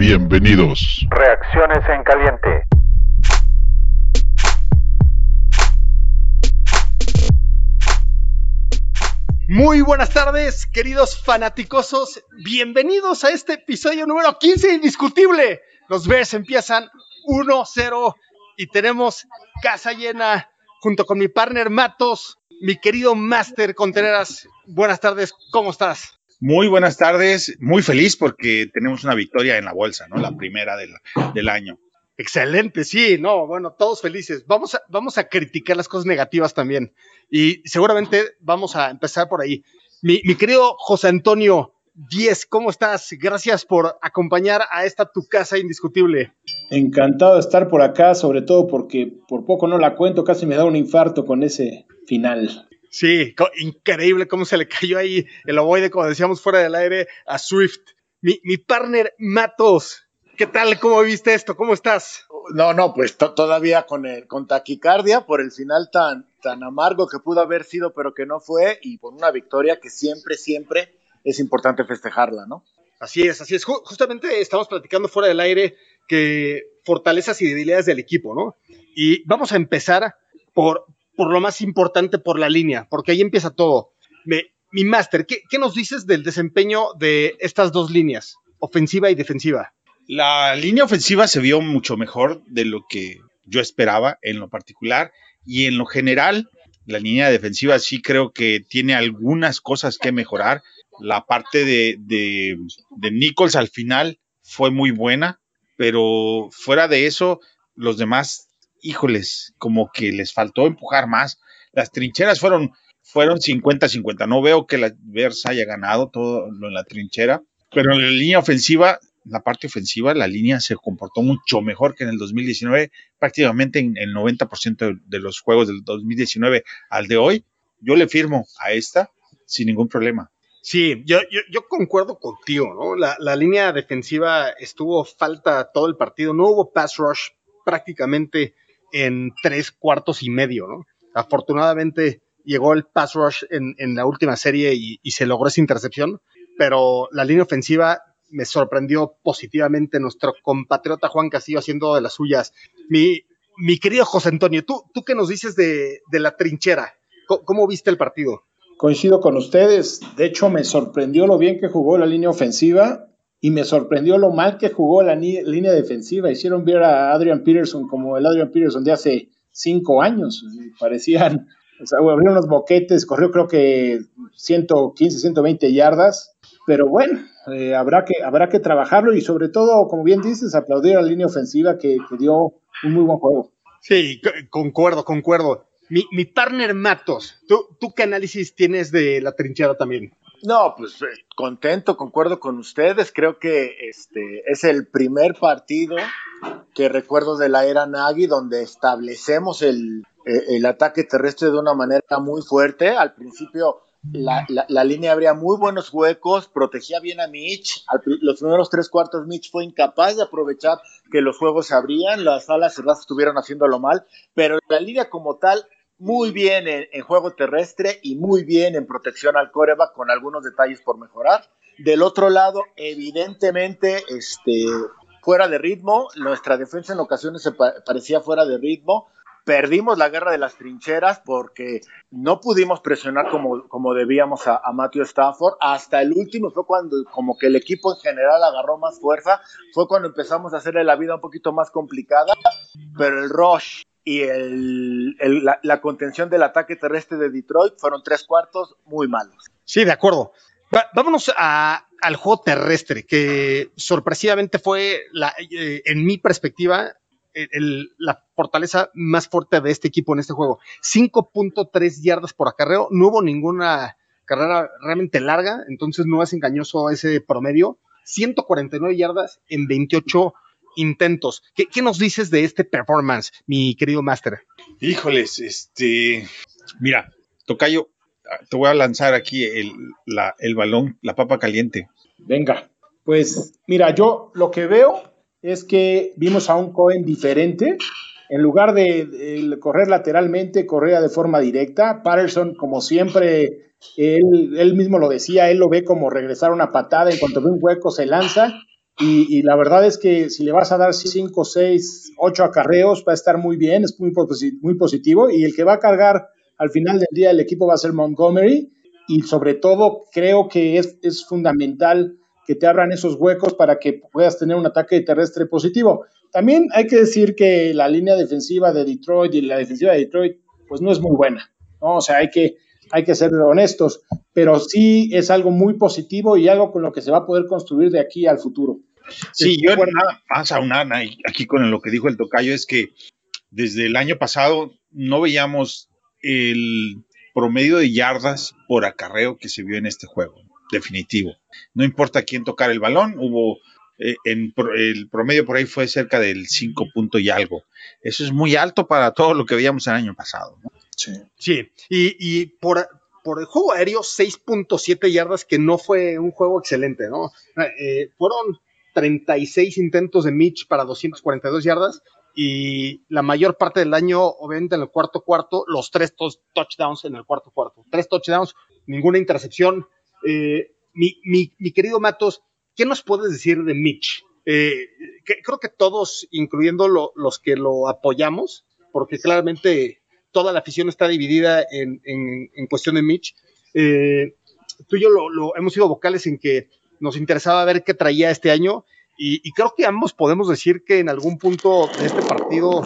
Bienvenidos. Reacciones en caliente. Muy buenas tardes, queridos fanaticosos. Bienvenidos a este episodio número 15 indiscutible. Los Bears empiezan 1-0 y tenemos casa llena junto con mi partner Matos, mi querido Master Contreras. Buenas tardes, ¿cómo estás? Muy buenas tardes, muy feliz porque tenemos una victoria en la bolsa, ¿no? La primera del, del año. Excelente, sí, no, bueno, todos felices. Vamos a, vamos a criticar las cosas negativas también. Y seguramente vamos a empezar por ahí. Mi, mi querido José Antonio Díez, ¿cómo estás? Gracias por acompañar a esta tu casa indiscutible. Encantado de estar por acá, sobre todo porque por poco no la cuento, casi me da un infarto con ese final. Sí, increíble cómo se le cayó ahí el ovoide, como decíamos fuera del aire, a Swift. Mi, mi partner Matos, ¿qué tal? ¿Cómo viste esto? ¿Cómo estás? No, no, pues todavía con, el, con taquicardia por el final tan, tan amargo que pudo haber sido, pero que no fue, y por una victoria que siempre, siempre es importante festejarla, ¿no? Así es, así es. Justamente estamos platicando fuera del aire que fortalezas y debilidades del equipo, ¿no? Y vamos a empezar por, por lo más importante, por la línea, porque ahí empieza todo. Mi máster, ¿qué, ¿qué, nos dices del desempeño de estas dos líneas, ofensiva y defensiva? La línea ofensiva se vio mucho mejor de lo que yo esperaba en lo particular y en lo general, la línea defensiva sí creo que tiene algunas cosas que mejorar. La parte de, de, de Nichols al final fue muy buena, pero fuera de eso, los demás híjoles, como que les faltó empujar más. Las trincheras fueron, fueron 50-50. No veo que la Versa haya ganado todo lo en la trinchera, pero en la línea ofensiva, la parte ofensiva, la línea se comportó mucho mejor que en el 2019, prácticamente en el 90% de, los juegos del 2019 al de hoy. Yo le firmo a esta sin ningún problema. Sí, yo, yo, yo, concuerdo contigo, ¿no? La, la, línea defensiva estuvo falta todo el partido, no hubo pass rush prácticamente en tres cuartos y medio, ¿no? Afortunadamente llegó el pass rush en, en la última serie y, y, se logró esa intercepción, pero la línea ofensiva me sorprendió positivamente nuestro compatriota Juan Castillo haciendo de las suyas. Mi, mi querido José Antonio, ¿tú, tú qué nos dices de, de la trinchera? ¿Cómo, ¿Cómo viste el partido? Coincido con ustedes. De hecho, me sorprendió lo bien que jugó la línea ofensiva y me sorprendió lo mal que jugó la línea defensiva. Hicieron ver a Adrian Peterson como el Adrian Peterson de hace cinco años. Parecían, o sea, abrieron unos boquetes, corrió creo que 115, 120 yardas. Pero bueno, eh, habrá, que, habrá que trabajarlo y sobre todo, como bien dices, aplaudir a la línea ofensiva que, que dio un muy buen juego. Sí, concuerdo, concuerdo. Mi, mi partner Matos, ¿tú, ¿tú qué análisis tienes de la trinchera también? No, pues eh, contento, concuerdo con ustedes. Creo que este es el primer partido que recuerdo de la era Nagy donde establecemos el, eh, el ataque terrestre de una manera muy fuerte. Al principio la, la, línea abría muy buenos huecos, protegía bien a Mitch. Los primeros tres cuartos Mitch fue incapaz de aprovechar que los juegos se abrían, las alas cerradas estuvieron haciéndolo mal, pero la línea como tal muy bien en, juego terrestre y muy bien en protección al coreback con algunos detalles por mejorar. Del otro lado, evidentemente, este, fuera de ritmo, nuestra defensa en ocasiones se pa parecía fuera de ritmo. Perdimos la guerra de las trincheras porque no pudimos presionar como, como debíamos a, a Matthew Stafford. Hasta el último fue cuando como que el equipo en general agarró más fuerza. Fue cuando empezamos a hacerle la vida un poquito más complicada. Pero el rush y el, la, la, contención del ataque terrestre de Detroit fueron tres cuartos muy malos. Sí, de acuerdo. Vámonos a, al juego terrestre, que sorpresivamente fue, eh, en mi perspectiva, la fortaleza más fuerte de este equipo en este juego. 5.3 yardas por acarreo, no hubo ninguna carrera realmente larga, entonces no es engañoso ese promedio. 149 yardas en 28 intentos. ¿Qué, ¿Qué, nos dices de este performance, mi querido Master? Híjoles, este, mira, Tocayo, te voy a lanzar aquí el, la, el balón, la papa caliente. Venga, pues mira, yo lo que veo es que vimos a un Cohen diferente. En lugar de, de correr lateralmente, corría de forma directa. Patterson, como siempre, él, él mismo lo decía, él lo ve como regresar una patada. En cuanto ve un hueco, se lanza Y, la verdad es que si le vas a dar 5, 6, 8 acarreos, va a estar muy bien, es muy, muy positivo. Y el que va a cargar al final del día el equipo va a ser Montgomery. Y sobre todo, creo que es, es fundamental que te abran esos huecos para que puedas tener un ataque terrestre positivo. También hay que decir que la línea defensiva de Detroit y la defensiva de Detroit, pues no es muy buena. ¿no? O sea, hay que, hay que ser honestos, pero sí es algo muy positivo y algo con lo que se va a poder construir de aquí al futuro. Sí, yo nada más aunar aquí con lo que dijo el tocayo es que desde el año pasado no veíamos el promedio de yardas por acarreo que se vio en este juego, definitivo. No importa quién tocar el balón, hubo eh, en el promedio por ahí fue cerca del 5 punto y algo. Eso es muy alto para todo lo que veíamos el año pasado. Sí. Sí, y, por, por el juego aéreo, 6.7 yardas, que no fue un juego excelente, ¿no? Eh, fueron 36 intentos de Mitch para 242 yardas y la mayor parte del año, obviamente en el cuarto cuarto, los tres touchdowns en el cuarto cuarto. Tres touchdowns, ninguna intercepción. Eh, mi, querido Matos, ¿qué nos puedes decir de Mitch? Eh, creo que todos, incluyendo los que lo apoyamos, porque claramente toda la afición está dividida en, cuestión de Mitch. Eh, tú y yo lo, hemos sido vocales en que nos interesaba ver qué traía este año y, creo que ambos podemos decir que en algún punto de este partido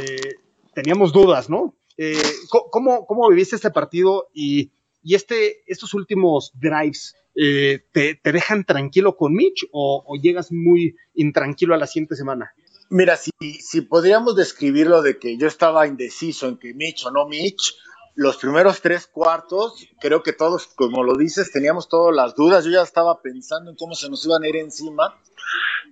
eh, teníamos dudas, ¿no? Eh, ¿cómo, ¿cómo, viviste este partido y, y este, estos últimos drives? Eh, te, dejan tranquilo con Mitch o, o, llegas muy intranquilo a la siguiente semana? Mira, si, si podríamos describirlo de que yo estaba indeciso en que Mitch o no Mitch, los primeros tres cuartos, creo que todos, como lo dices, teníamos todas las dudas. Yo ya estaba pensando en cómo se nos iban a ir encima,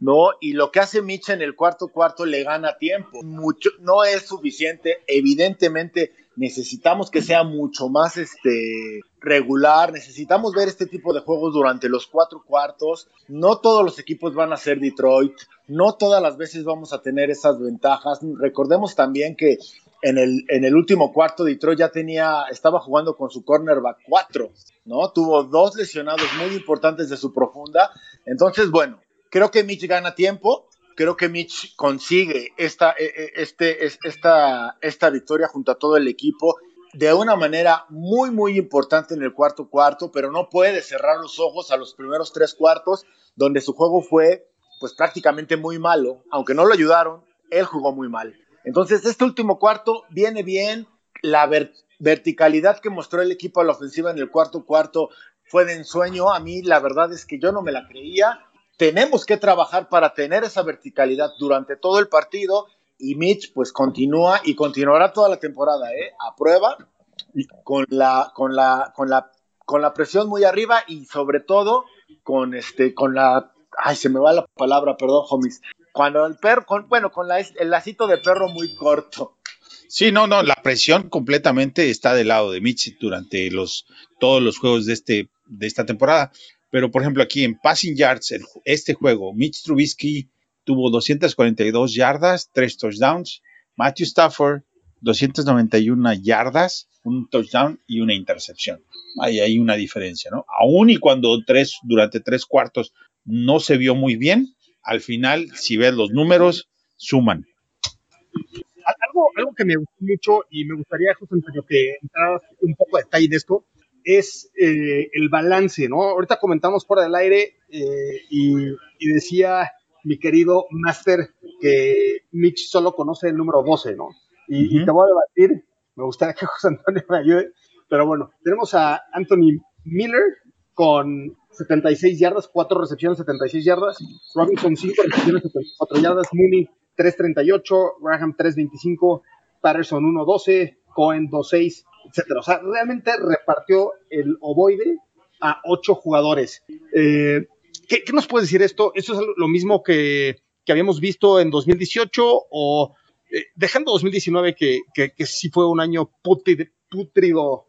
¿no? Y lo que hace Mitch en el cuarto cuarto le gana tiempo. Mucho, no es suficiente. Evidentemente, necesitamos que sea mucho más este, regular. Necesitamos ver este tipo de juegos durante los cuatro cuartos. No todos los equipos van a ser Detroit. No todas las veces vamos a tener esas ventajas. Recordemos también que en el, último cuarto Detroit ya tenía, estaba jugando con su cornerback 4, ¿no? Tuvo dos lesionados muy importantes de su profunda. Entonces, bueno, creo que Mitch gana tiempo, creo que Mitch consigue esta, e, e, este, esta, esta victoria junto a todo el equipo de una manera muy, muy importante en el cuarto cuarto, pero no puede cerrar los ojos a los primeros tres cuartos, donde su juego fue pues prácticamente muy malo, aunque no lo ayudaron, él jugó muy mal. Entonces, este último cuarto viene bien. La verticalidad que mostró el equipo a la ofensiva en el cuarto cuarto fue de ensueño. A mí, la verdad es que yo no me la creía. Tenemos que trabajar para tener esa verticalidad durante todo el partido. Y Mitch, pues continúa y continuará toda la temporada, ¿eh? A prueba, con la, con la, con la, con la presión muy arriba y sobre todo con este, con la ay, se me va la palabra, perdón, homies, cuando el perro, con, bueno, con la, el lacito de perro muy corto. Sí, no, no, la presión completamente está del lado de Mitch durante los, todos los juegos de, este, de esta temporada. Pero, por ejemplo, aquí en Passing Yards, este juego, Mitch Trubisky tuvo 242 yardas, 3 touchdowns. Matthew Stafford, 291 yardas, un touchdown y una intercepción. Ahí hay una diferencia, ¿no? Aún y cuando tres, durante tres cuartos no se vio muy bien, al final, si ves los números, suman. Algo, algo que me gustó mucho y me gustaría, José Antonio, que entraras un poco de detalle en esto, es eh, el balance, ¿no? Ahorita comentamos fuera del aire eh, y, decía mi querido Master que Mitch solo conoce el número 12, ¿no? Y, te voy a debatir, me gustaría que José Antonio me ayude, pero bueno, tenemos a Anthony Miller con 76 yardas, 4 recepciones, 76 yardas. Robinson 5 recepciones, 74 yardas. Mooney 3.38, Graham 3.25, Patterson 1.12, Cohen 2.6, etc. O sea, realmente repartió el ovoide a 8 jugadores. Eh, ¿qué, nos puede decir esto? ¿Esto es lo mismo que, que habíamos visto en 2018 o eh, dejando 2019 que, que, que, sí fue un año putrido,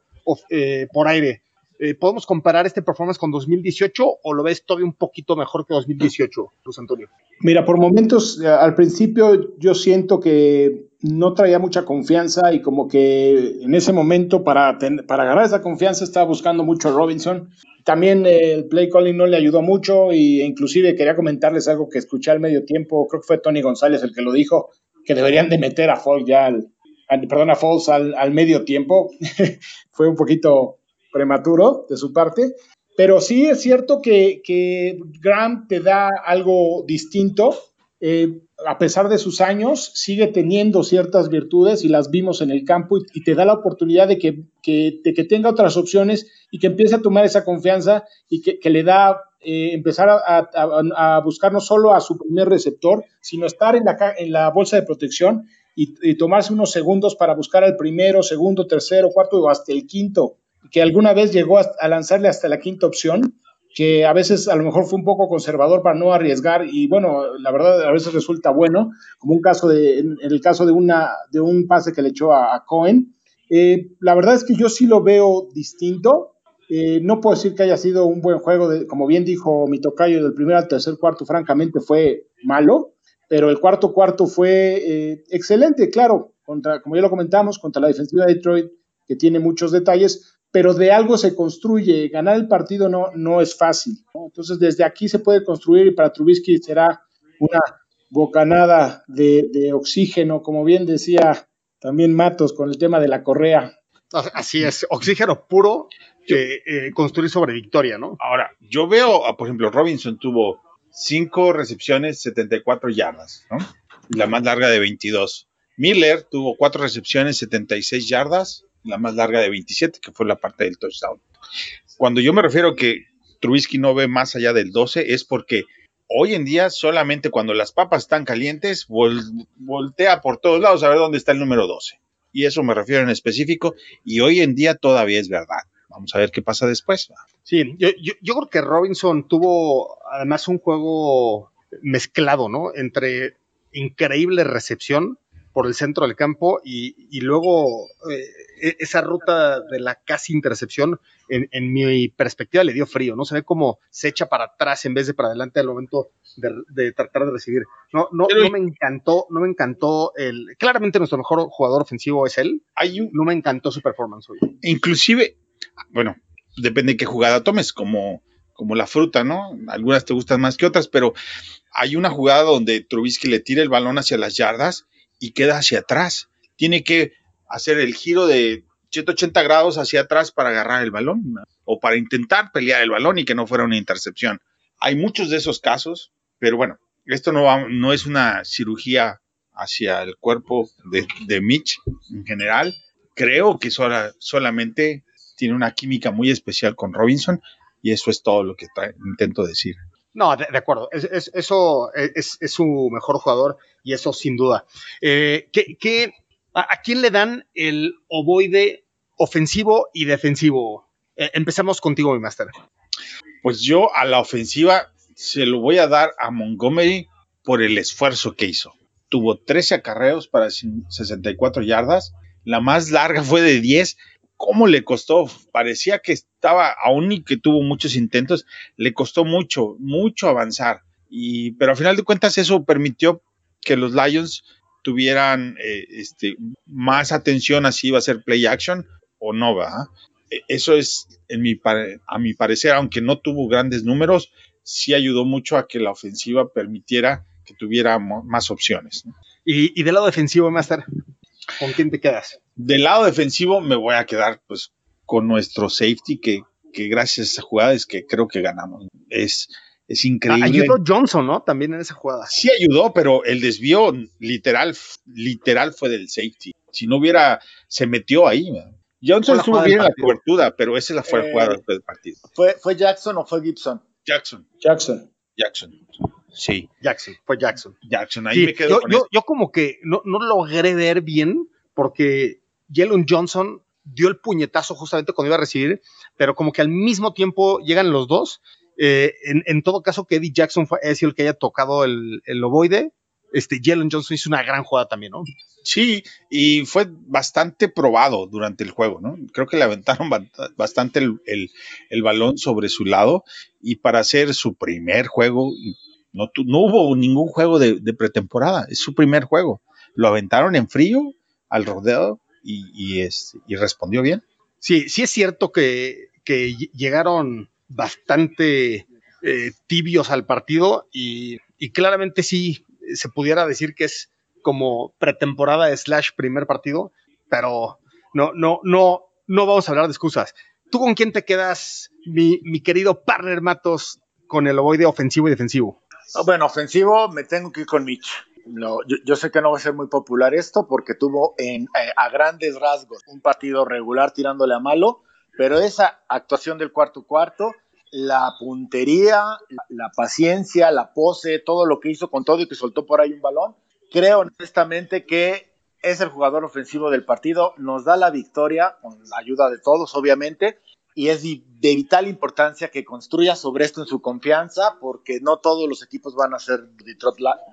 eh, por aire? Eh, ¿podemos comparar este performance con 2018 o lo ves todavía un poquito mejor que 2018, Luis Antonio? Mira, por momentos, eh, al principio yo siento que no traía mucha confianza y como que en ese momento para, para agarrar esa confianza estaba buscando mucho a Robinson, también el play calling no le ayudó mucho e inclusive quería comentarles algo que escuché al medio tiempo, creo que fue Tony González el que lo dijo, que deberían de meter a Foles ya al, perdón, a Foles al, medio tiempo. fue un poquito prematuro de su parte, pero sí es cierto que, que Graham te da algo distinto. Eh, a pesar de sus años, sigue teniendo ciertas virtudes y las vimos en el campo y, te da la oportunidad de que, tenga otras opciones y que empiece a tomar esa confianza y que, le da eh, empezar a, buscar no solo a su primer receptor, sino estar en la, bolsa de protección y, tomarse unos segundos para buscar al primero, segundo, tercero, cuarto o hasta el quinto, que alguna vez llegó a lanzarle hasta la quinta opción que a veces a lo mejor fue un poco conservador para no arriesgar y bueno, la verdad a veces resulta bueno, como un caso de, en, el caso de, una, de un pase que le echó a, Cohen. Eh, la verdad es que yo sí lo veo distinto. Eh, no puedo decir que haya sido un buen juego, de, como bien dijo mi tocayo, del primer al tercer cuarto, francamente fue malo, pero el cuarto cuarto fue eh, excelente, claro, contra, como ya lo comentamos, contra la defensiva de Detroit, que tiene muchos detalles, pero de algo se construye. Ganar el partido no, no es fácil. Entonces, desde aquí se puede construir y para Trubisky será una bocanada de, oxígeno, como bien decía también Matos con el tema de la correa. Así es, oxígeno puro que eh, construir sobre victoria, ¿no? Ahora, yo veo, por ejemplo, Robinson tuvo cinco recepciones, 74 yardas, ¿no? La más larga de 22. Miller tuvo cuatro recepciones, 76 yardas, la más larga de 27, que fue la parte del touchdown. Cuando yo me refiero que Trubisky no ve más allá del 12, es porque hoy en día solamente cuando las papas están calientes, voltea por todos lados a ver dónde está el número 12. Y eso me refiero en específico, y hoy en día todavía es verdad. Vamos a ver qué pasa después. Sí, yo, yo creo que Robinson tuvo además un juego mezclado, ¿no? Entre increíble recepción, por el centro del campo y, luego eh, e, esa ruta de la casi intercepción, en, mi perspectiva, le dio frío, ¿no? Se ve como se echa para atrás en vez de para adelante al momento de, tratar de recibir. No, no, no me encantó, no me encantó el. Claramente nuestro mejor jugador ofensivo es él. no me encantó su performance hoy. Inclusive, bueno, depende de qué jugada tomes, como, como la fruta, ¿no? Algunas te gustan más que otras, pero hay una jugada donde Trubisky le tira el balón hacia las yardas y queda hacia atrás. Tiene que hacer el giro de 180 grados hacia atrás para agarrar el balón o para intentar pelear el balón y que no fuera una intercepción. Hay muchos de esos casos, pero bueno, esto no, no es una cirugía hacia el cuerpo de, Mitch en general. Creo que solamente tiene una química muy especial con Robinson y eso es todo lo que intento decir. No, de, acuerdo. Es, eso es, su mejor jugador y eso sin duda. Eh, a, quién le dan el ovoide ofensivo y defensivo? Eh, empezamos contigo, mi máster. Pues yo a la ofensiva se lo voy a dar a Montgomery por el esfuerzo que hizo. Tuvo 13 acarreos para 64 yardas. La más larga fue de 10 cómo le costó. Parecía que estaba, aún y que tuvo muchos intentos, le costó mucho, mucho avanzar. Y, pero al final de cuentas eso permitió que los Lions tuvieran eh, este, más atención a si iba a ser play action o no, va. E, eso es, en mi, a mi parecer, aunque no tuvo grandes números, sí ayudó mucho a que la ofensiva permitiera que tuviera más opciones. ¿Y, y del lado defensivo, Master? ¿Con quién te quedas? Del lado defensivo me voy a quedar pues con nuestro safety que, que gracias a esa jugada es que creo que ganamos. Es, es increíble. Ayudó Johnson, ¿no? También en esa jugada. Sí ayudó, pero el desvío literal, literal fue del safety. Si no hubiera, se metió ahí. Johnson estuvo bien en la cobertura, pero esa la fue la jugada del partido. ¿Fue, ¿Fue Jackson o fue Gibson? Jackson. Jackson. Jackson. Sí. Jackson, fue Jackson. Jackson, ahí me quedo yo, yo, como que no, no logré ver bien porque Jalen Johnson dio el puñetazo justamente cuando iba a recibir, pero como que al mismo tiempo llegan los dos. Eh, en, todo caso, que Eddie Jackson fue es el que haya tocado el, el ovoide, este Jalen Johnson hizo una gran jugada también, ¿no? Sí, y fue bastante probado durante el juego, ¿no? Creo que le aventaron bastante el, balón sobre su lado y para hacer su primer juego, no, no hubo ningún juego de, pretemporada, es su primer juego. Lo aventaron en frío al rodeo y, y, es, y respondió bien. Sí, sí es cierto que, llegaron bastante eh, tibios al partido y, y, claramente sí se pudiera decir que es como pretemporada slash primer partido, pero no, no, no, no vamos a hablar de excusas. ¿Tú con quién te quedas, mi, mi querido partner Matos, con el ovoide ofensivo y defensivo? Ah, bueno, ofensivo me tengo que ir con Mitch. No, yo, sé que no va a ser muy popular esto porque tuvo eh, a grandes rasgos un partido regular tirándole a malo, pero esa actuación del cuarto cuarto, la puntería, la, la, paciencia, la pose, todo lo que hizo con todo y que soltó por ahí un balón, creo honestamente que es el jugador ofensivo del partido, nos da la victoria con la ayuda de todos, obviamente, y es de, vital importancia que construya sobre esto en su confianza, porque no todos los equipos van a ser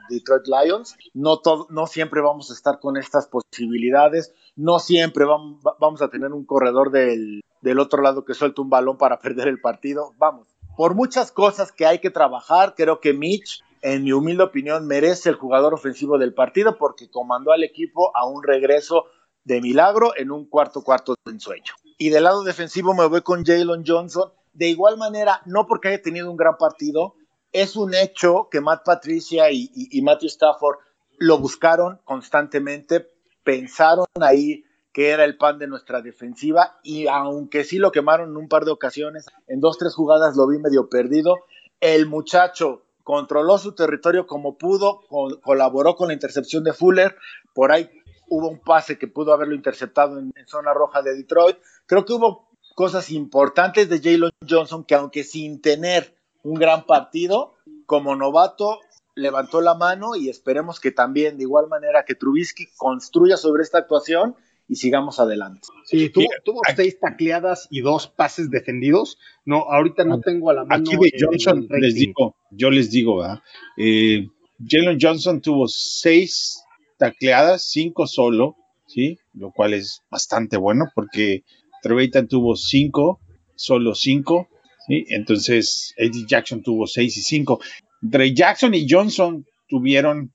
Detroit, Lions, no, todo, no siempre vamos a estar con estas posibilidades, no siempre vamos, vamos a tener un corredor del, del otro lado que suelta un balón para perder el partido, vamos. Por muchas cosas que hay que trabajar, creo que Mitch en mi humilde opinión, merece el jugador ofensivo del partido porque comandó al equipo a un regreso de milagro en un cuarto cuarto de ensueño. Y del lado defensivo me voy con Jalen Johnson. De igual manera, no porque haya tenido un gran partido, es un hecho que Matt Patricia y, Matthew Stafford lo buscaron constantemente, pensaron ahí que era el pan de nuestra defensiva y aunque sí lo quemaron en un par de ocasiones, en dos, tres jugadas lo vi medio perdido, el muchacho controló su territorio como pudo, co colaboró con la intercepción de Fuller, por ahí hubo un pase que pudo haberlo interceptado en, en, zona roja de Detroit. Creo que hubo cosas importantes de Jalen Johnson que aunque sin tener un gran partido, como novato levantó la mano y esperemos que también de igual manera que Trubisky construya sobre esta actuación y sigamos adelante. Sí, tuvo, tuvo seis tacleadas y dos pases defendidos. No, ahorita no tengo a la mano. Aquí de Johnson les digo, yo les digo, ¿verdad? Eh, Jalen Johnson tuvo seis tacleadas, cinco solo, ¿sí? Lo cual es bastante bueno porque Trevitan tuvo cinco, solo cinco, ¿sí? Entonces Eddie Jackson tuvo seis y cinco. Entre Jackson y Johnson tuvieron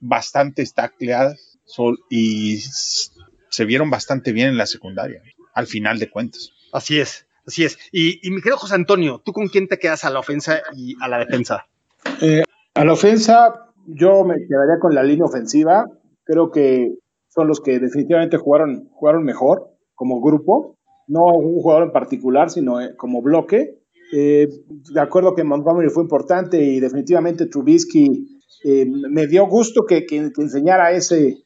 bastantes tacleadas sol, y se vieron bastante bien en la secundaria, al final de cuentas. Así es, así es. Y, y mi querido José Antonio, ¿tú con quién te quedas a la ofensa y a la defensa? Eh, a la ofensa, yo me quedaría con la línea ofensiva. Creo que son los que definitivamente jugaron, jugaron mejor como grupo. No un jugador en particular, sino como bloque. Eh, de acuerdo que Montgomery fue importante y definitivamente Trubisky eh, me dio gusto que, que, enseñara ese,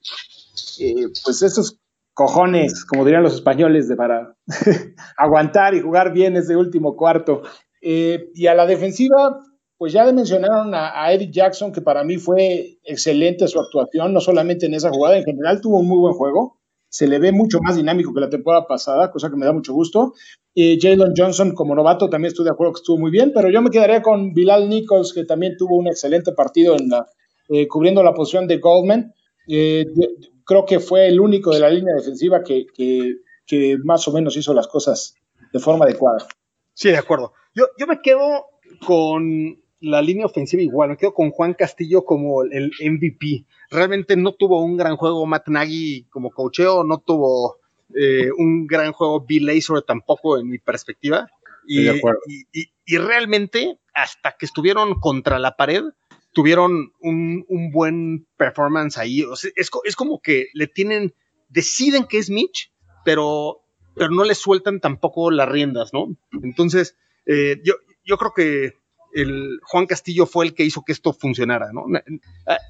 eh, pues esos cojones, como dirían los españoles, de para aguantar y jugar bien ese último cuarto. Eh, y a la defensiva, pues ya mencionaron a, Eddie Jackson, que para mí fue excelente su actuación, no solamente en esa jugada, en general tuvo un muy buen juego. Se le ve mucho más dinámico que la temporada pasada, cosa que me da mucho gusto. Eh, Jalen Johnson, como novato, también estoy de acuerdo que estuvo muy bien, pero yo me quedaría con Bilal Nichols, que también tuvo un excelente partido en la, eh, cubriendo la posición de Goldman. Eh, creo que fue el único de la línea defensiva que, que, que, más o menos hizo las cosas de forma adecuada. Sí, de acuerdo. Yo, yo me quedo con la línea ofensiva igual, me quedo con Juan Castillo como el MVP. Realmente no tuvo un gran juego Matt Nagy como cocheo, no tuvo eh, un gran juego Bill Lazor tampoco en mi perspectiva. Y, y, y, y, realmente, hasta que estuvieron contra la pared, tuvieron un, un buen performance ahí. O sea, es, es, como que le tienen, deciden que es Mitch, pero, pero no le sueltan tampoco las riendas, ¿no? Entonces, eh, yo, yo creo que Juan Castillo fue el que hizo que esto funcionara, ¿no?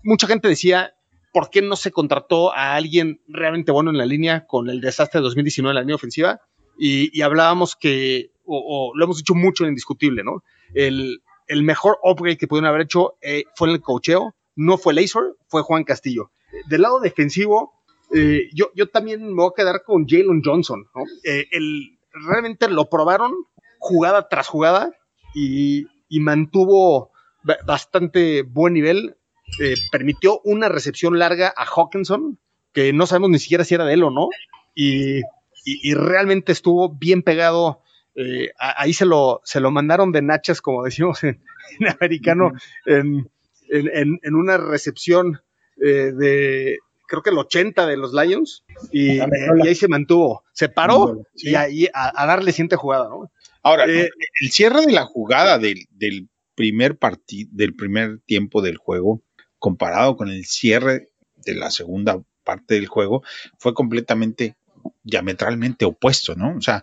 Mucha gente decía, ¿por qué no se contrató a alguien realmente bueno en la línea con el desastre de 2019 en la línea ofensiva? Y, hablábamos que, o, lo hemos dicho mucho en indiscutible, ¿no? El, mejor upgrade que pudieron haber hecho eh, fue en el cocheo, no fue Laser, fue Juan Castillo. Del lado defensivo, eh, yo, yo, también me voy a quedar con Jalen Johnson. Eh, el, realmente lo probaron jugada tras jugada y, y mantuvo bastante buen nivel. Eh, permitió una recepción larga a Hawkinson, que no sabemos ni siquiera si era de él o no, y, y, y realmente estuvo bien pegado eh, ahí se lo, se lo mandaron de nachas, como decimos en, en americano, en, en, en, una recepción eh, de, creo que el 80 de los Lions, y, y ahí se mantuvo. Se paró y ahí a, darle siguiente jugada, ¿no? Ahora, eh, el cierre de la jugada del, del primer partido, del primer tiempo del juego, comparado con el cierre de la segunda parte del juego, fue completamente diametralmente opuesto, ¿no? O sea,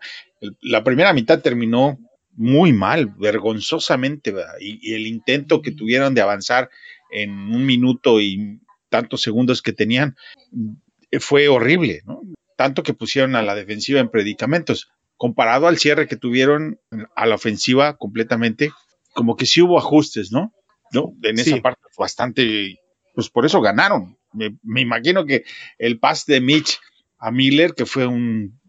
la primera mitad terminó muy mal, vergonzosamente, y, y, el intento que tuvieron de avanzar en un minuto y tantos segundos que tenían eh, fue horrible, ¿no? Tanto que pusieron a la defensiva en predicamentos. Comparado al cierre que tuvieron a la ofensiva completamente, como que sí hubo ajustes, ¿no? ¿No? En esa parte bastante, pues por eso ganaron. Me, me, imagino que el pase de Mitch a Miller, que fue un,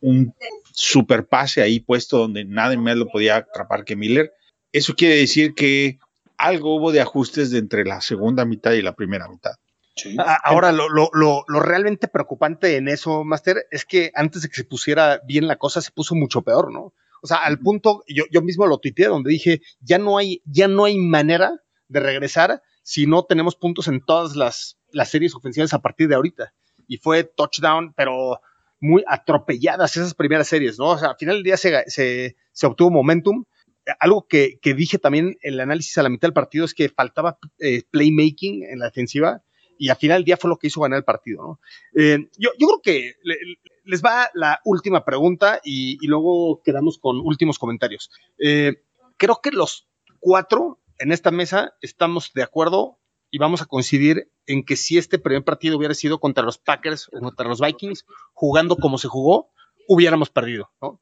un super pase ahí puesto donde nadie más lo podía atrapar que Miller, eso quiere decir que algo hubo de ajustes de entre la segunda mitad y la primera mitad. Sí. Ahora, lo, lo, lo, lo, realmente preocupante en eso, Master, es que antes de que se pusiera bien la cosa, se puso mucho peor, ¿no? O sea, al punto, yo, yo mismo lo tuiteé, donde dije, ya no hay, ya no hay manera de regresar si no tenemos puntos en todas las, las series ofensivas a partir de ahorita. Y fue touchdown, pero muy atropelladas esas primeras series, ¿no? O sea, al final del día se, se, se obtuvo momentum, algo que, que, dije también en el análisis a la mitad del partido es que faltaba eh, playmaking en la defensiva y al final del día fue lo que hizo ganar el partido. ¿no? Eh, yo, yo, creo que le, les va la última pregunta y, luego quedamos con últimos comentarios. Eh, creo que los cuatro en esta mesa estamos de acuerdo y vamos a coincidir en que si este primer partido hubiera sido contra los Packers o contra los Vikings, jugando como se jugó, hubiéramos perdido. ¿no?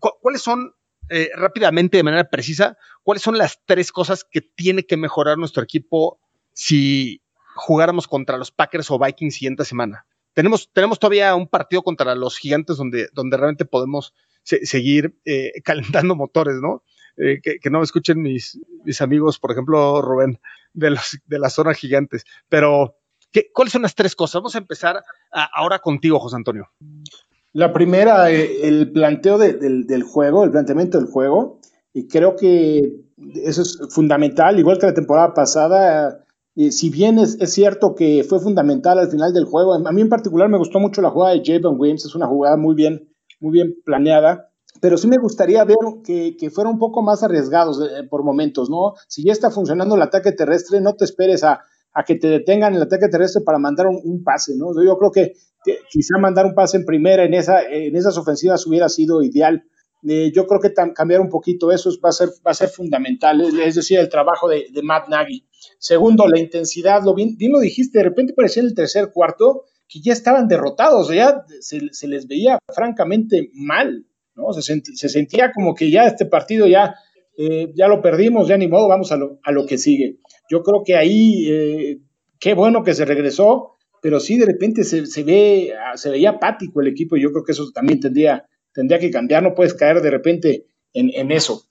¿cu ¿Cuáles son eh, rápidamente, de manera precisa, cuáles son las tres cosas que tiene que mejorar nuestro equipo si jugáramos contra los Packers o Vikings siguiente semana. Tenemos, tenemos todavía un partido contra los gigantes donde, donde realmente podemos se seguir eh, calentando motores, ¿no? Eh, que, no me escuchen mis, mis amigos, por ejemplo, Rubén, de, los, de la zona gigantes. Pero, ¿qué, ¿cuáles son las tres cosas? Vamos a empezar ahora contigo, José Antonio. La primera, eh, el planteo de, del, juego, el planteamiento del juego, y creo que eso es fundamental, igual que la temporada pasada, eh, si bien es, cierto que fue fundamental al final del juego, a mí en particular me gustó mucho la jugada de Javon Williams, es una jugada muy bien, muy bien planeada, pero sí me gustaría ver que, que fuera un poco más arriesgados eh, por momentos, ¿no? Si ya está funcionando el ataque terrestre, no te esperes a, a que te detengan el ataque terrestre para mandar un, un pase, ¿no? Yo creo que, quizá mandar un pase en primera en, esa, en esas ofensivas hubiera sido ideal. Eh, yo creo que cambiar un poquito eso va a ser, va a ser fundamental, es decir, el trabajo de, de Matt Nagy. Segundo, la intensidad, lo bien, bien, lo dijiste, de repente parecía en el tercer cuarto que ya estaban derrotados, ya se, se les veía francamente mal, ¿no? Se, sent, se, sentía como que ya este partido ya, eh, ya lo perdimos, ya ni modo, vamos a lo, a lo que sigue. Yo creo que ahí, eh, qué bueno que se regresó, pero sí de repente se, ve, se veía apático el equipo y yo creo que eso también tendría, tendría que cambiar, no puedes caer de repente en, en eso.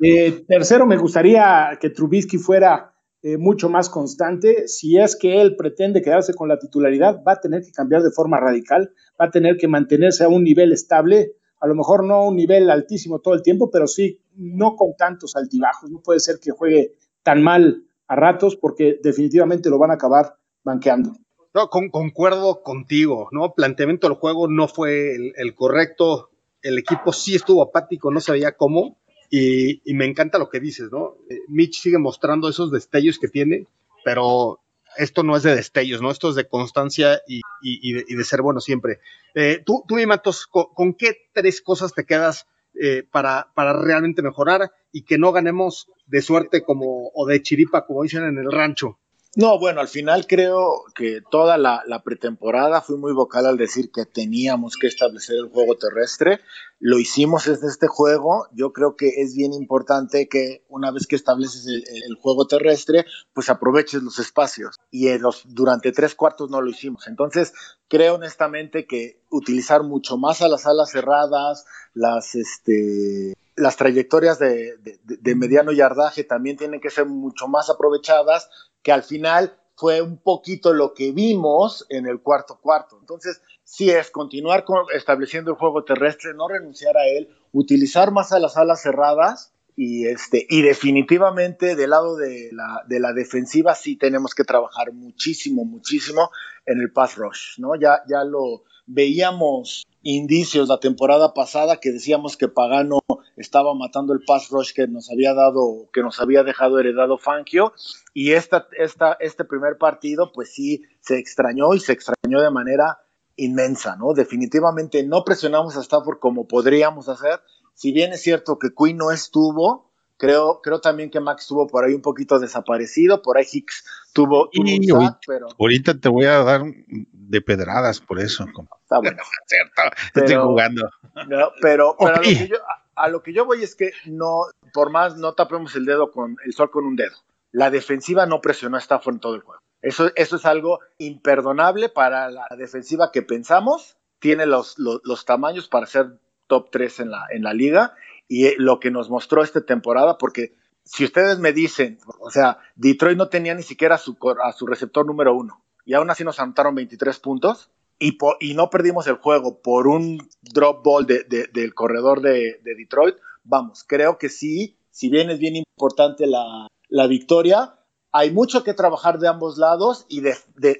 Eh, tercero, me gustaría que Trubisky fuera eh, mucho más constante. Si es que él pretende quedarse con la titularidad, va a tener que cambiar de forma radical, va a tener que mantenerse a un nivel estable, a lo mejor no a un nivel altísimo todo el tiempo, pero sí no con tantos altibajos. No puede ser que juegue tan mal a ratos porque definitivamente lo van a acabar banqueando. No, con, concuerdo contigo, ¿no? Planteamiento del juego no fue el, correcto. El equipo sí estuvo apático, no sabía cómo. Y, me encanta lo que dices, ¿no? Eh, Mitch sigue mostrando esos destellos que tiene, pero esto no es de destellos, ¿no? Esto es de constancia y, de, ser bueno siempre. Eh, tú, tú, Matos, ¿con, ¿con, qué tres cosas te quedas eh, para, para realmente mejorar y que no ganemos de suerte como, o de chiripa, como dicen en el rancho? No, bueno, al final creo que toda la, pretemporada fui muy vocal al decir que teníamos que establecer el juego terrestre. Lo hicimos en este juego. Yo creo que es bien importante que una vez que estableces el, juego terrestre, pues aproveches los espacios. Y los, durante tres cuartos no lo hicimos. Entonces, creo honestamente que utilizar mucho más a las alas cerradas, las, este, las trayectorias de, de, de, mediano yardaje también tienen que ser mucho más aprovechadas, que al final fue un poquito lo que vimos en el cuarto cuarto. Entonces, sí es continuar con, estableciendo el juego terrestre, no renunciar a él, utilizar más a las alas cerradas Y, este, y definitivamente del lado de la, de la defensiva sí tenemos que trabajar muchísimo, muchísimo en el pass rush, ¿no? Ya, ya lo veíamos indicios la temporada pasada que decíamos que Pagano estaba matando el pass rush que nos había dado, que nos había dejado heredado Fangio. Y esta, esta, este primer partido, pues sí, se extrañó y se extrañó de manera inmensa, ¿no? Definitivamente no presionamos a Stafford como podríamos hacer. Si bien es cierto que Quinn no estuvo, creo, creo también que Max estuvo por ahí un poquito desaparecido, por ahí Hicks tuvo, tuvo Y un ahorita, sack, pero ahorita te voy a dar de pedradas por eso. compa. está bueno. Cierto, estoy Pero- jugando. No, pero, pero a, lo que yo, a- a lo que yo voy es que no, por más no tapemos el dedo con el sol con un dedo. La defensiva no presionó a Stafford en todo el juego. Eso, eso es algo imperdonable para la defensiva que pensamos. Tiene los, los, los tamaños para ser top 3 en la, en la liga. Y eh, lo que nos mostró esta temporada, porque si ustedes me dicen, o sea, Detroit no tenía ni siquiera a su, a su receptor número uno. Y aún así nos anotaron 23 puntos y, po- y no perdimos el juego por un drop ball de- de- del corredor de, de Detroit, vamos, creo que sí, si bien es bien importante la, la victoria, hay mucho que trabajar de ambos lados y de,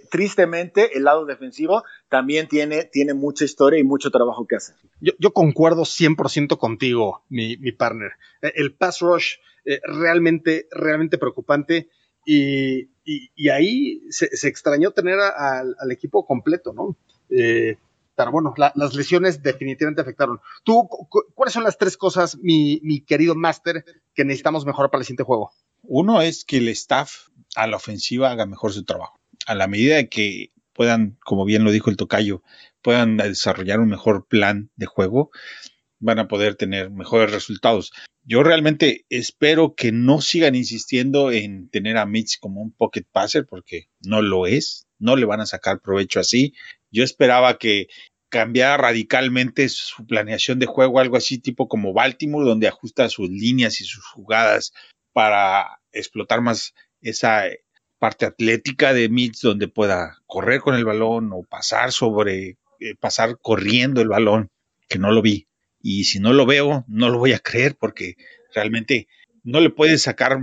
tristemente el lado defensivo también tiene, tiene mucha historia y mucho trabajo que hacer. Yo, yo concuerdo 100% contigo, mi, mi partner. Eh, El pass rush eh, realmente, realmente preocupante y, y- ahí se, extrañó tener al, equipo completo, ¿no? Eh, pero bueno, la- las lesiones definitivamente afectaron. ¿Tú, cu- cu- cuáles son las tres cosas, mi, mi querido Master, que necesitamos mejorar para el siguiente juego? Uno es que el staff a la ofensiva haga mejor su trabajo. A la medida que puedan, como bien lo dijo el tocayo, puedan desarrollar un mejor plan de juego, van a poder tener mejores resultados. Yo realmente espero que no sigan insistiendo en tener a Mitch como un pocket passer porque no lo es, no le van a sacar provecho así. Yo esperaba que cambiara radicalmente su planeación de juego, algo así tipo como Baltimore, donde ajusta sus líneas y sus jugadas para explotar más esa parte atlética de Mitch, donde pueda correr con el balón o pasar sobre, eh, pasar corriendo el balón, que no lo vi. Y si no lo veo, no lo voy a creer porque realmente no le puedes sacar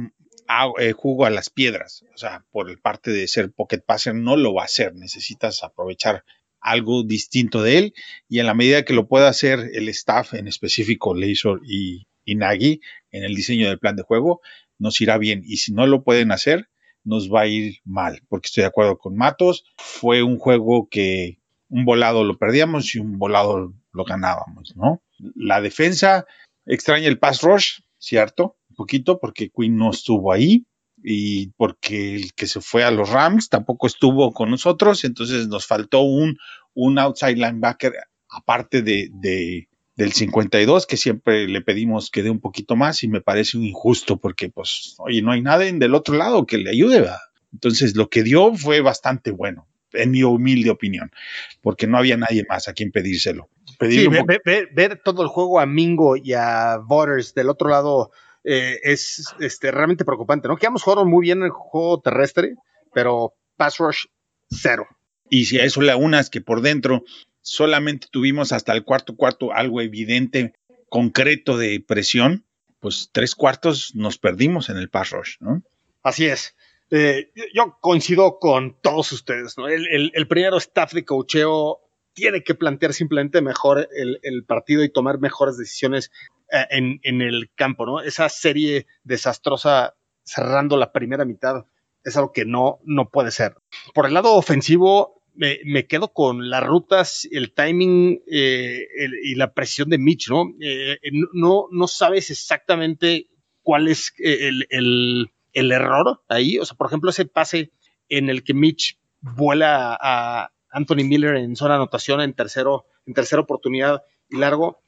a- eh, jugo a las piedras. O sea, por el parte de ser pocket passer, no lo va a hacer. Necesitas aprovechar algo distinto de él y en la medida que lo pueda hacer el staff, en específico Leisure y, y Nagy, en el diseño del plan de juego, nos irá bien. Y si no lo pueden hacer, nos va a ir mal, porque estoy de acuerdo con Matos. Fue un juego que un volado lo perdíamos y un volado lo ganábamos, ¿no? La defensa extraña el pass rush, ¿cierto? Un poquito, porque Quinn no estuvo ahí y porque el que se fue a los Rams tampoco estuvo con nosotros, entonces nos faltó un, un outside linebacker aparte de, de- del 52 que siempre le pedimos que dé un poquito más y me parece un injusto porque pues oye no hay nadie del otro lado que le ayude ¿verdad? entonces lo que dio fue bastante bueno en mi humilde opinión porque no había nadie más a quien pedírselo Sí, ver, todo el juego a Mingo y a Butters del otro lado eh, es este, realmente preocupante, ¿no? Que ambos jugaron muy bien en el juego terrestre, pero pass rush cero. Y si a eso le que por dentro solamente tuvimos hasta el cuarto cuarto algo evidente, concreto de presión, pues tres cuartos nos perdimos en el pass rush, ¿no? Así es. Eh, yo- coincido con todos ustedes, ¿no? El, el, primero staff de cocheo tiene que plantear simplemente mejor el, el partido y tomar mejores decisiones eh, en, en el campo, ¿no? Esa serie desastrosa cerrando la primera mitad es algo que no, no puede ser. Por el lado ofensivo, me, quedo con las rutas, el timing eh, y la presión de Mitch, ¿no? Eh, no, no sabes exactamente cuál es eh, el, el- error ahí. O sea, por ejemplo, ese pase en el que Mitch vuela a Anthony Miller en zona anotación en tercero, en tercera oportunidad y largo,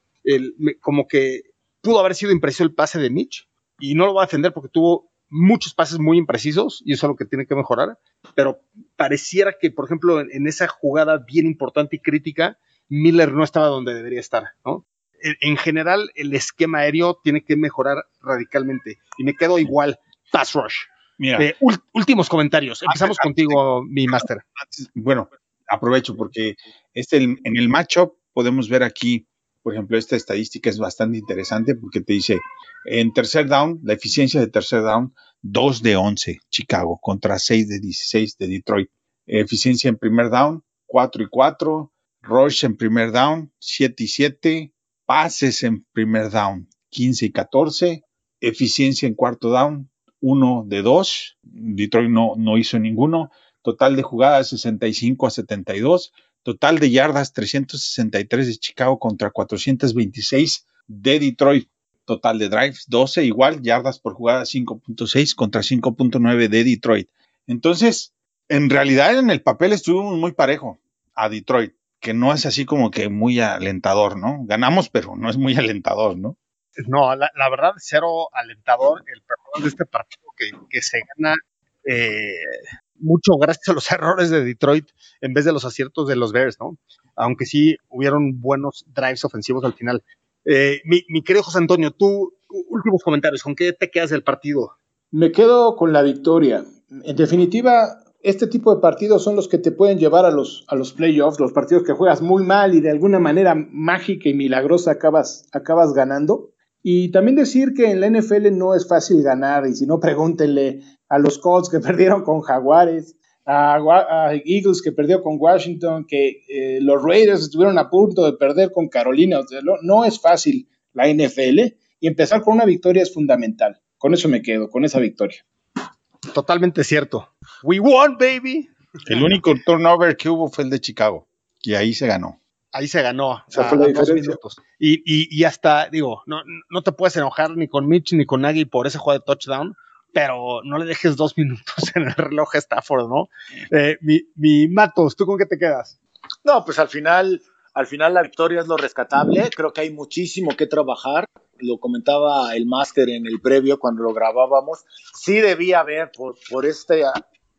como que pudo haber sido impreciso el pase de Mitch y no lo va a defender porque tuvo muchos pases muy imprecisos y eso es lo que tiene que mejorar, pero pareciera que, por ejemplo, en, en esa jugada bien importante y crítica, Miller no estaba donde debería estar, ¿no? En, en general, el esquema aéreo tiene que mejorar radicalmente y me quedo igual, pass rush. Mira, Eh, últimos comentarios. Empezamos contigo, mi máster. bueno, aprovecho porque este, en el matchup podemos ver aquí Por ejemplo, esta estadística es bastante interesante porque te dice, en tercer down, la eficiencia de tercer down, 2 de 11 Chicago contra 6 de 16 de Detroit. Eficiencia en primer down, 4 y 4. Rush en primer down, 7 y 7. Pases en primer down, 15 y 14. Eficiencia en cuarto down, 1 de 2. Detroit no, no hizo ninguno. Total de jugadas, 65 a 72. Total de yardas, 363 de Chicago contra 426 de Detroit. Total de drives, 12 igual. Yardas por jugada, 5.6 contra 5.9 de Detroit. Entonces, en realidad en el papel estuvimos muy parejo a Detroit, que no es así como que muy alentador, ¿no? Ganamos, pero no es muy alentador, ¿no? No, la, verdad, cero alentador el perdón de este partido que, que se gana eh, mucho gracias a los errores de Detroit en vez de los aciertos de los Bears, ¿no? Aunque sí hubieron buenos drives ofensivos al final. Eh, mi, mi querido José Antonio, tú, últimos comentarios, ¿con qué te quedas del partido? Me quedo con la victoria. En definitiva, este tipo de partidos son los que te pueden llevar a los, a los playoffs, los partidos que juegas muy mal y de alguna manera mágica y milagrosa acabas, acabas ganando. Y también decir que en la NFL no es fácil ganar, y si no, pregúntenle a los Colts que perdieron con Jaguares, a, a Eagles que perdió con Washington, que eh, los Raiders estuvieron a punto de perder con Carolina. O sea, no, no es fácil la NFL y empezar con una victoria es fundamental. Con eso me quedo, con esa victoria. Totalmente cierto. We won, baby. El único turnover que hubo fue el de Chicago, y ahí se ganó. Ahí se ganó. A- fue la diferencia. Y, y, y hasta, digo, no, no te puedes enojar ni con Mitch ni con Nagy por ese juego de touchdown, pero no le dejes dos minutos en el reloj a Stafford, ¿no? Eh, mi, mi Matos, ¿tú con qué te quedas? No, pues al final, al final la victoria es lo rescatable. Creo que hay muchísimo que trabajar. Lo comentaba el máster en el previo cuando lo grabábamos. Sí debía haber, por, por esta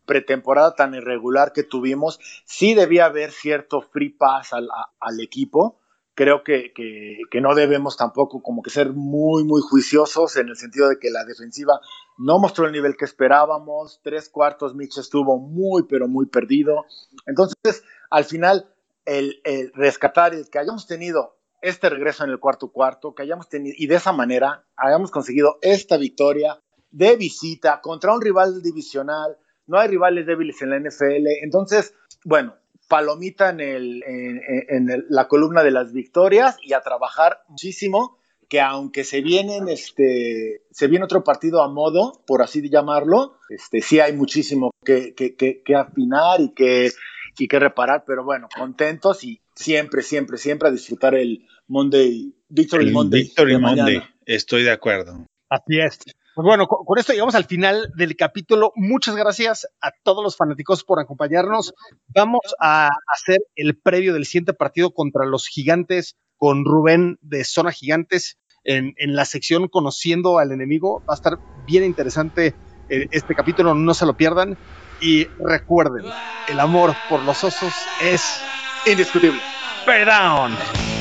pretemporada tan irregular que tuvimos, sí debía haber cierto free pass al, equipo. Creo que, que, que no debemos tampoco como que ser muy, muy juiciosos en el sentido de que la defensiva no mostró el nivel que esperábamos. Tres cuartos, Mitch estuvo muy, pero muy perdido. Entonces, al final, el, el rescatar el que hayamos tenido este regreso en el cuarto cuarto, que hayamos tenido, y de esa manera hayamos conseguido esta victoria de visita contra un rival divisional. No hay rivales débiles en la NFL. Entonces, bueno, palomita en, el, en, en el- la columna de las victorias y a trabajar muchísimo que aunque se vienen este se viene otro partido a modo por así llamarlo este sí hay muchísimo que, que, que, que afinar y que y que reparar pero bueno contentos y siempre siempre siempre a disfrutar el Monday Victory El Monday Victory Monday. mañana. Estoy de acuerdo. Así es. Pues bueno, con, esto llegamos al final del capítulo. Muchas gracias a todos los fanáticos por acompañarnos. Vamos a hacer el previo del siguiente partido contra los gigantes con Rubén de Zona Gigantes en, en la sección Conociendo al Enemigo. Va a estar bien interesante eh, este capítulo, no se lo pierdan. Y recuerden, el amor por los osos es indiscutible Bear Down.